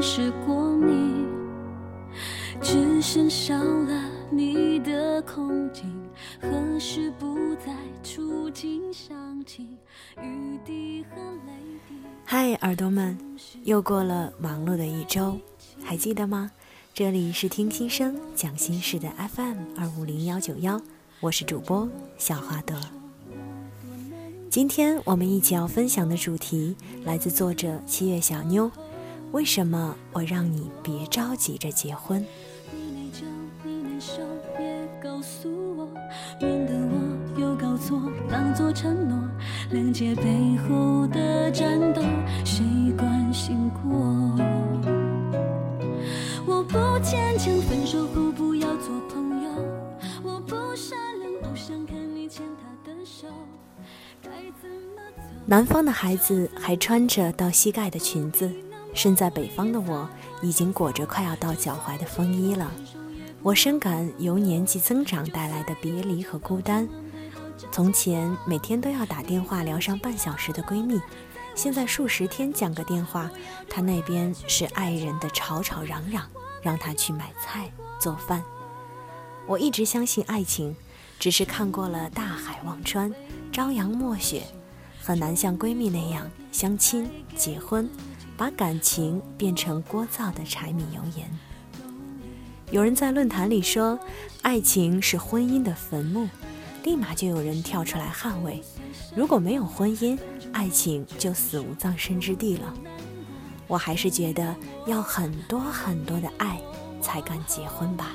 识过你，只剩少了你的空景。何时不再触景伤情？雨滴和泪滴。嗨，耳朵们，又过了忙碌的一周，还记得吗？这里是听心声讲心事的 FM 二五零幺九幺，我是主播小花朵。今天我们一起要分享的主题来自作者七月小妞。为什么我让你别着急着结婚？你内疚，你难受，别告诉我，免得我又搞错，当作承诺。谅解背后的战斗，谁关心过？我不坚强，分手后不要做朋友。我不善良，不想看你牵他的手。该怎么走？南方的孩子还穿着到膝盖的裙子，身在北方的我已经裹着快要到脚踝的风衣了。我深感由年纪增长带来的别离和孤单。从前每天都要打电话聊上半小时的闺蜜，现在数十天讲个电话，她那边是爱人的吵吵嚷嚷，让她去买菜做饭。我一直相信爱情，只是看过了大海望穿、朝阳暮雪，很难像闺蜜那样相亲结婚，把感情变成聒噪的柴米油盐。有人在论坛里说，爱情是婚姻的坟墓。立马就有人跳出来捍卫。如果没有婚姻，爱情就死无葬身之地了。我还是觉得要很多很多的爱才敢结婚吧。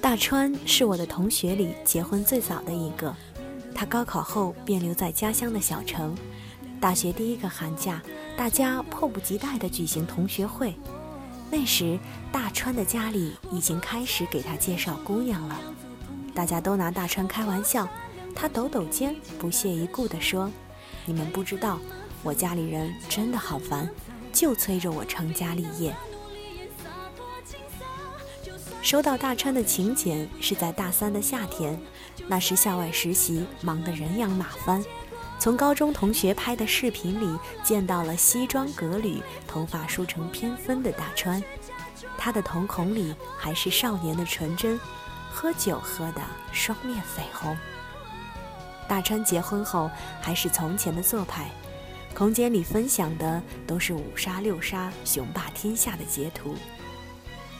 大川是我的同学里结婚最早的一个，他高考后便留在家乡的小城。大学第一个寒假，大家迫不及待地举行同学会。那时，大川的家里已经开始给他介绍姑娘了，大家都拿大川开玩笑。他抖抖肩，不屑一顾地说：“你们不知道，我家里人真的好烦，就催着我成家立业。”收到大川的请柬是在大三的夏天，那时校外实习忙得人仰马翻。从高中同学拍的视频里见到了西装革履、头发梳成偏分的大川，他的瞳孔里还是少年的纯真，喝酒喝得双面绯红。大川结婚后还是从前的做派，空间里分享的都是五杀六杀、雄霸天下的截图。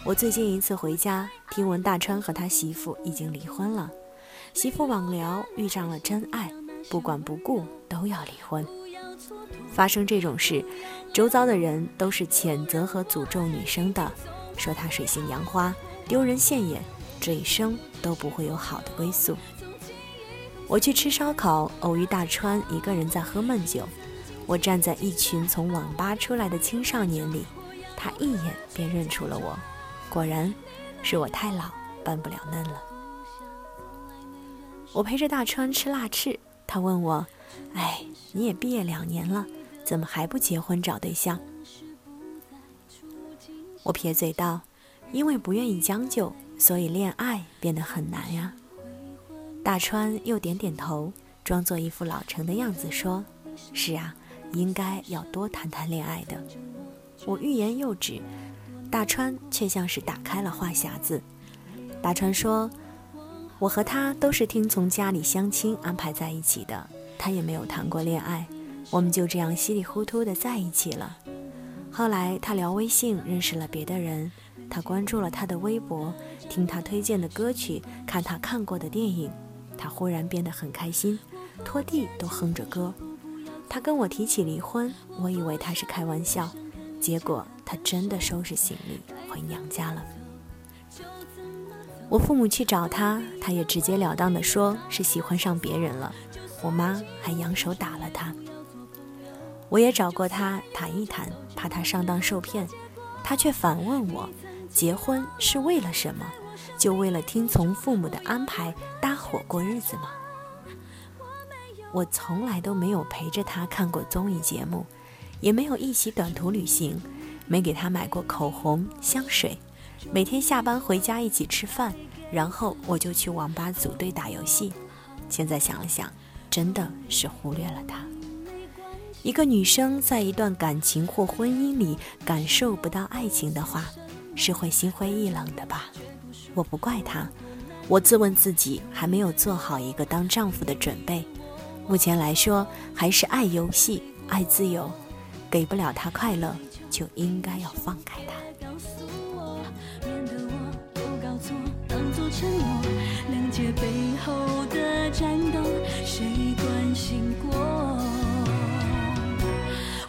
我最近一次回家，听闻大川和他媳妇已经离婚了，媳妇网聊遇上了真爱。不管不顾都要离婚。发生这种事，周遭的人都是谴责和诅咒女生的，说她水性杨花、丢人现眼，这一生都不会有好的归宿。我去吃烧烤，偶遇大川一个人在喝闷酒。我站在一群从网吧出来的青少年里，他一眼便认出了我。果然，是我太老，扮不了嫩了。我陪着大川吃辣翅。他问我：“哎，你也毕业两年了，怎么还不结婚找对象？”我撇嘴道：“因为不愿意将就，所以恋爱变得很难呀。”大川又点点头，装作一副老成的样子说：“是啊，应该要多谈谈恋爱的。”我欲言又止，大川却像是打开了话匣子。大川说。我和他都是听从家里相亲安排在一起的，他也没有谈过恋爱，我们就这样稀里糊涂的在一起了。后来他聊微信认识了别的人，他关注了他的微博，听他推荐的歌曲，看他看过的电影，他忽然变得很开心，拖地都哼着歌。他跟我提起离婚，我以为他是开玩笑，结果他真的收拾行李回娘家了。我父母去找他，他也直截了当的说是喜欢上别人了。我妈还扬手打了他。我也找过他谈一谈，怕他上当受骗，他却反问我：结婚是为了什么？就为了听从父母的安排搭伙过日子吗？我从来都没有陪着他看过综艺节目，也没有一起短途旅行，没给他买过口红、香水，每天下班回家一起吃饭，然后我就去网吧组队打游戏。现在想了想，真的是忽略了他。一个女生在一段感情或婚姻里感受不到爱情的话，是会心灰意冷的吧？我不怪她，我自问自己还没有做好一个当丈夫的准备。目前来说，还是爱游戏、爱自由，给不了她快乐，就应该要放开她承诺谅解背后的战斗谁关心过？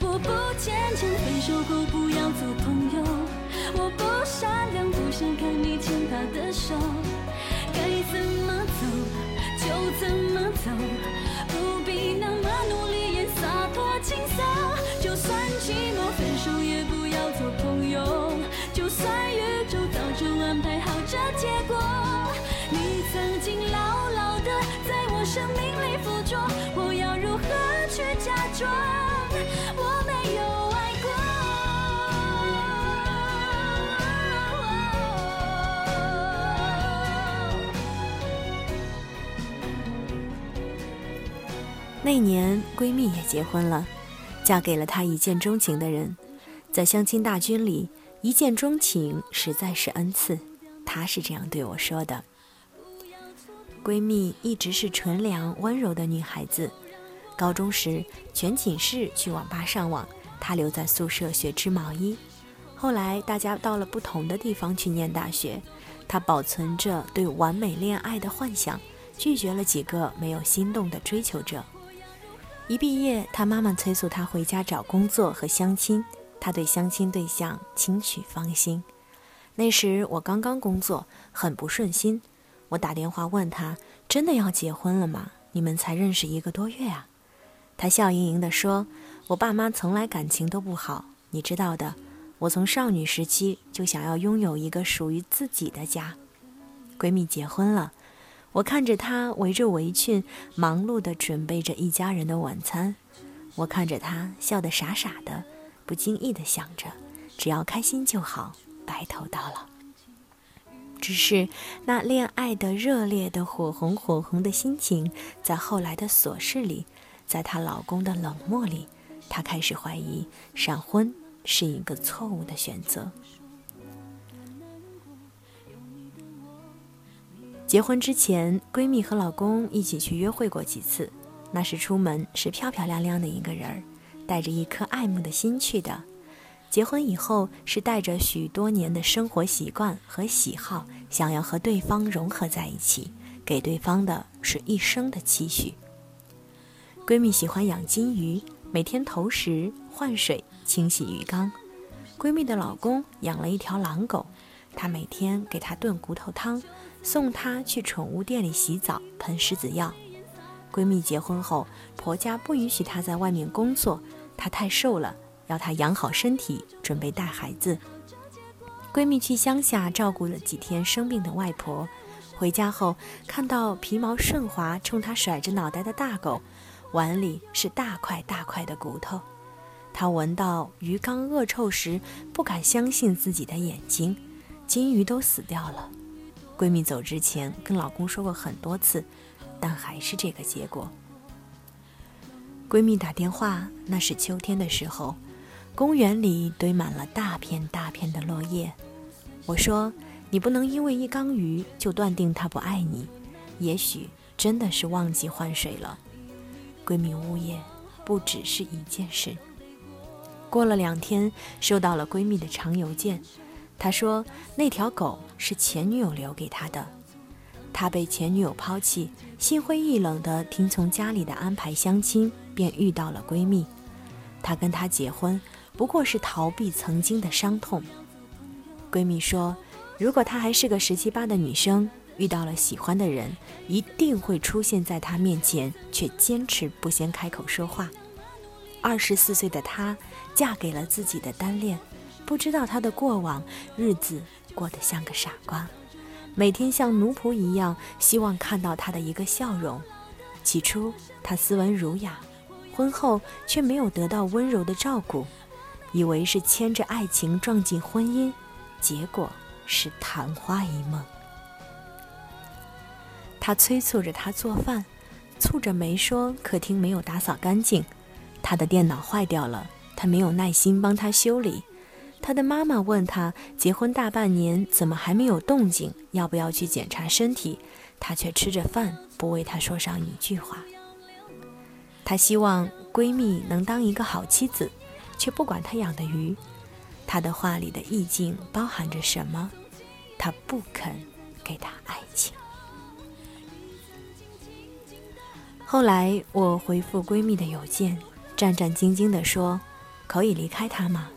我不坚强分手后不要做朋友。我不善良不想看你牵他的手。该怎么走就怎么走不必那么努力也洒脱轻松。就算寂寞分手也不要做朋友。就算宇宙早就安排好这结果那年，闺蜜也结婚了，嫁给了她一见钟情的人。在相亲大军里，一见钟情实在是恩赐。她是这样对我说的：“闺蜜一直是纯良温柔的女孩子。高中时，全寝室去网吧上网，她留在宿舍学织毛衣。后来，大家到了不同的地方去念大学，她保存着对完美恋爱的幻想，拒绝了几个没有心动的追求者。”一毕业，他妈妈催促他回家找工作和相亲。他对相亲对象轻取芳心。那时我刚刚工作，很不顺心。我打电话问他：“真的要结婚了吗？你们才认识一个多月啊？”他笑盈盈地说：“我爸妈从来感情都不好，你知道的。我从少女时期就想要拥有一个属于自己的家。”闺蜜结婚了。我看着她围着围裙，忙碌地准备着一家人的晚餐。我看着她笑得傻傻的，不经意地想着，只要开心就好，白头到老。只是那恋爱的热烈的火红火红的心情，在后来的琐事里，在她老公的冷漠里，她开始怀疑闪婚是一个错误的选择。结婚之前，闺蜜和老公一起去约会过几次。那时出门是漂漂亮亮的一个人儿，带着一颗爱慕的心去的。结婚以后是带着许多年的生活习惯和喜好，想要和对方融合在一起，给对方的是一生的期许。闺蜜喜欢养金鱼，每天投食、换水、清洗鱼缸。闺蜜的老公养了一条狼狗，他每天给它炖骨头汤。送她去宠物店里洗澡，喷狮子药。闺蜜结婚后，婆家不允许她在外面工作，她太瘦了，要她养好身体，准备带孩子。闺蜜去乡下照顾了几天生病的外婆，回家后看到皮毛顺滑、冲她甩着脑袋的大狗，碗里是大块大块的骨头。她闻到鱼缸恶臭时，不敢相信自己的眼睛，金鱼都死掉了。闺蜜走之前跟老公说过很多次，但还是这个结果。闺蜜打电话，那是秋天的时候，公园里堆满了大片大片的落叶。我说：“你不能因为一缸鱼就断定他不爱你，也许真的是忘记换水了。”闺蜜呜咽，不只是一件事。过了两天，收到了闺蜜的长邮件。她说：“那条狗是前女友留给她的，她被前女友抛弃，心灰意冷地听从家里的安排相亲，便遇到了闺蜜。她跟她结婚，不过是逃避曾经的伤痛。”闺蜜说：“如果她还是个十七八的女生，遇到了喜欢的人，一定会出现在他面前，却坚持不先开口说话。二十四岁的她，嫁给了自己的单恋。”不知道他的过往日子过得像个傻瓜，每天像奴仆一样，希望看到他的一个笑容。起初他斯文儒雅，婚后却没有得到温柔的照顾。以为是牵着爱情撞进婚姻，结果是昙花一梦。他催促着他做饭，蹙着眉说：“客厅没有打扫干净。”他的电脑坏掉了，他没有耐心帮他修理。他的妈妈问他：“结婚大半年，怎么还没有动静？要不要去检查身体？”他却吃着饭，不为他说上一句话。他希望闺蜜能当一个好妻子，却不管她养的鱼。他的话里的意境包含着什么？他不肯给她爱情。后来我回复闺蜜的邮件，战战兢兢地说：“可以离开他吗？”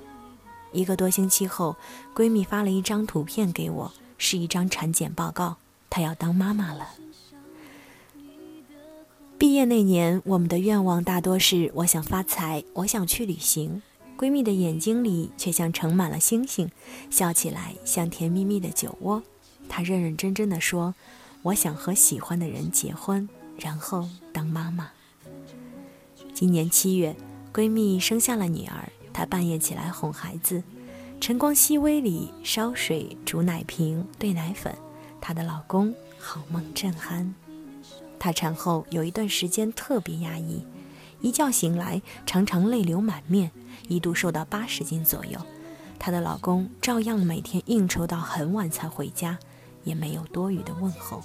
一个多星期后，闺蜜发了一张图片给我，是一张产检报告，她要当妈妈了。毕业那年，我们的愿望大多是：我想发财，我想去旅行。闺蜜的眼睛里却像盛满了星星，笑起来像甜蜜蜜的酒窝。她认认真真的说：“我想和喜欢的人结婚。”然后当妈妈。今年七月，闺蜜生下了女儿，她半夜起来哄孩子，晨光熹微里烧水、煮奶瓶、兑奶粉，她的老公好梦正酣。她产后有一段时间特别压抑，一觉醒来常常泪流满面，一度瘦到八十斤左右。她的老公照样每天应酬到很晚才回家，也没有多余的问候。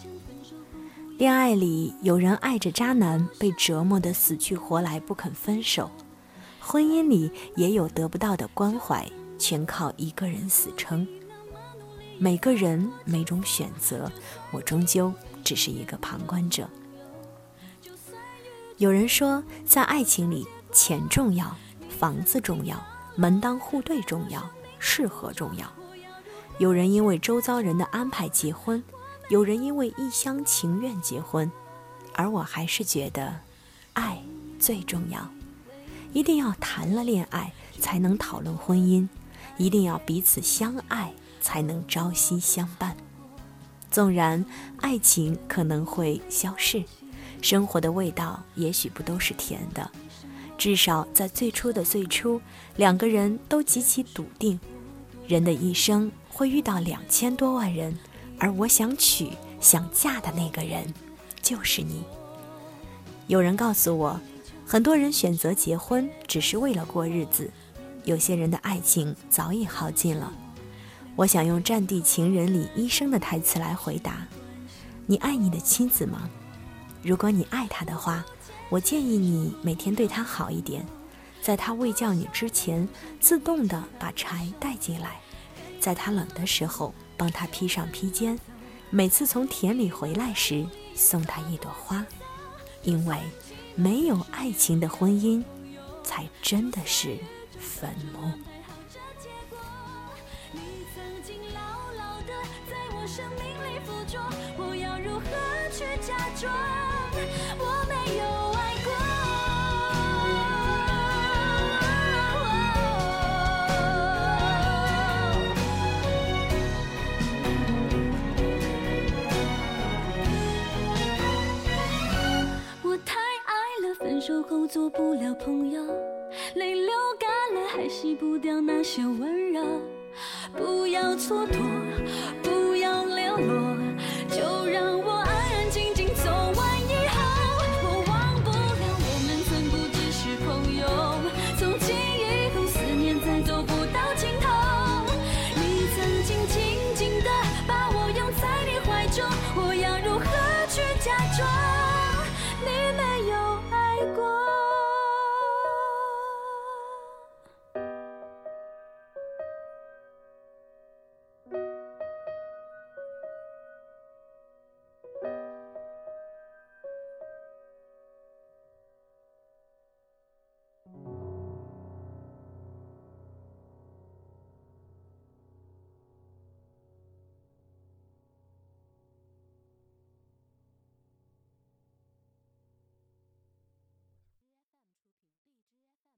恋爱里有人爱着渣男，被折磨得死去活来不肯分手；婚姻里也有得不到的关怀，全靠一个人死撑。每个人每种选择，我终究只是一个旁观者。有人说，在爱情里，钱重要，房子重要，门当户对重要，适合重要。有人因为周遭人的安排结婚。有人因为一厢情愿结婚，而我还是觉得，爱最重要。一定要谈了恋爱才能讨论婚姻，一定要彼此相爱才能朝夕相伴。纵然爱情可能会消逝，生活的味道也许不都是甜的。至少在最初的最初，两个人都极其笃定，人的一生会遇到两千多万人。而我想娶、想嫁的那个人，就是你。有人告诉我，很多人选择结婚只是为了过日子，有些人的爱情早已耗尽了。我想用《战地情人》里医生的台词来回答：你爱你的妻子吗？如果你爱她的话，我建议你每天对她好一点，在她未叫你之前，自动的把柴带进来，在她冷的时候。帮他披上披肩，每次从田里回来时送他一朵花，因为没有爱情的婚姻，才真的是坟墓。我要如何去假装我没有？后做不了朋友，泪流干了还洗不掉那些温柔。不要蹉跎，